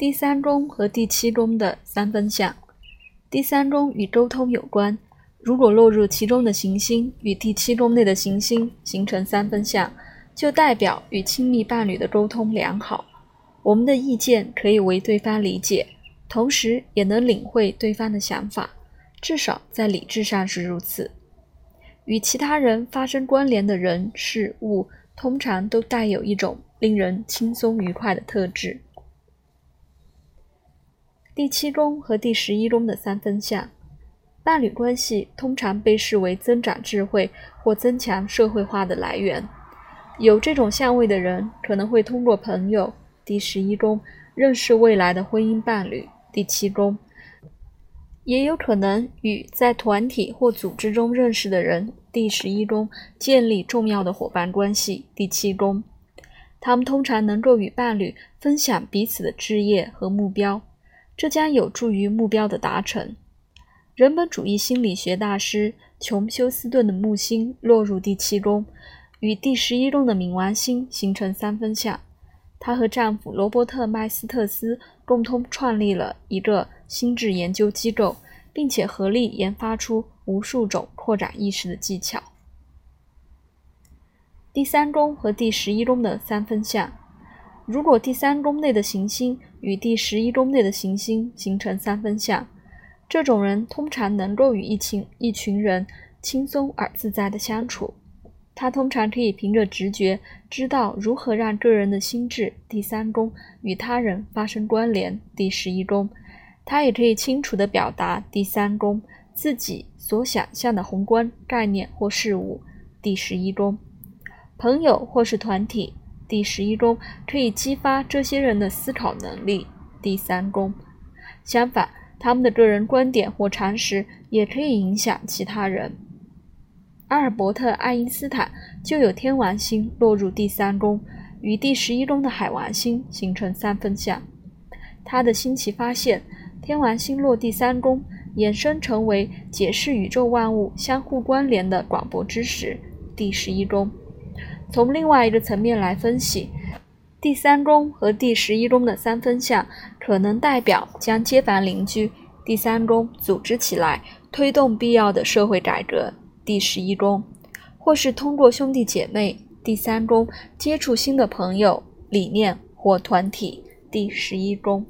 第三宫和第七宫的三分相，第三宫与沟通有关。如果落入其中的行星与第七宫内的行星形成三分相，就代表与亲密伴侣的沟通良好。我们的意见可以为对方理解，同时也能领会对方的想法，至少在理智上是如此。与其他人发生关联的人事物，通常都带有一种令人轻松愉快的特质。第七宫和第十一宫的三分相，伴侣关系通常被视为增长智慧或增强社会化的来源。有这种相位的人可能会通过朋友（第十一宫）认识未来的婚姻伴侣（第七宫），也有可能与在团体或组织中认识的人（第十一宫）建立重要的伙伴关系（第七宫）。他们通常能够与伴侣分享彼此的志业和目标。这将有助于目标的达成。人本主义心理学大师琼·休斯顿的木星落入第七宫，与第十一宫的冥王星形成三分相。她和丈夫罗伯特·麦斯特斯共同创立了一个心智研究机构，并且合力研发出无数种扩展意识的技巧。第三宫和第十一宫的三分相。如果第三宫内的行星与第十一宫内的行星形成三分相，这种人通常能够与一群一群人轻松而自在的相处。他通常可以凭着直觉知道如何让个人的心智第三宫与他人发生关联。第十一宫，他也可以清楚地表达第三宫自己所想象的宏观概念或事物。第十一宫，朋友或是团体。第十一宫可以激发这些人的思考能力。第三宫，相反，他们的个人观点或常识也可以影响其他人。阿尔伯特·爱因斯坦就有天王星落入第三宫，与第十一宫的海王星形成三分相。他的新奇发现，天王星落第三宫，衍生成为解释宇宙万物相互关联的广博知识。第十一宫。从另外一个层面来分析，第三宫和第十一宫的三分相可能代表将街坊邻居第三宫组织起来，推动必要的社会改革第十一宫，或是通过兄弟姐妹第三宫接触新的朋友、理念或团体第十一宫。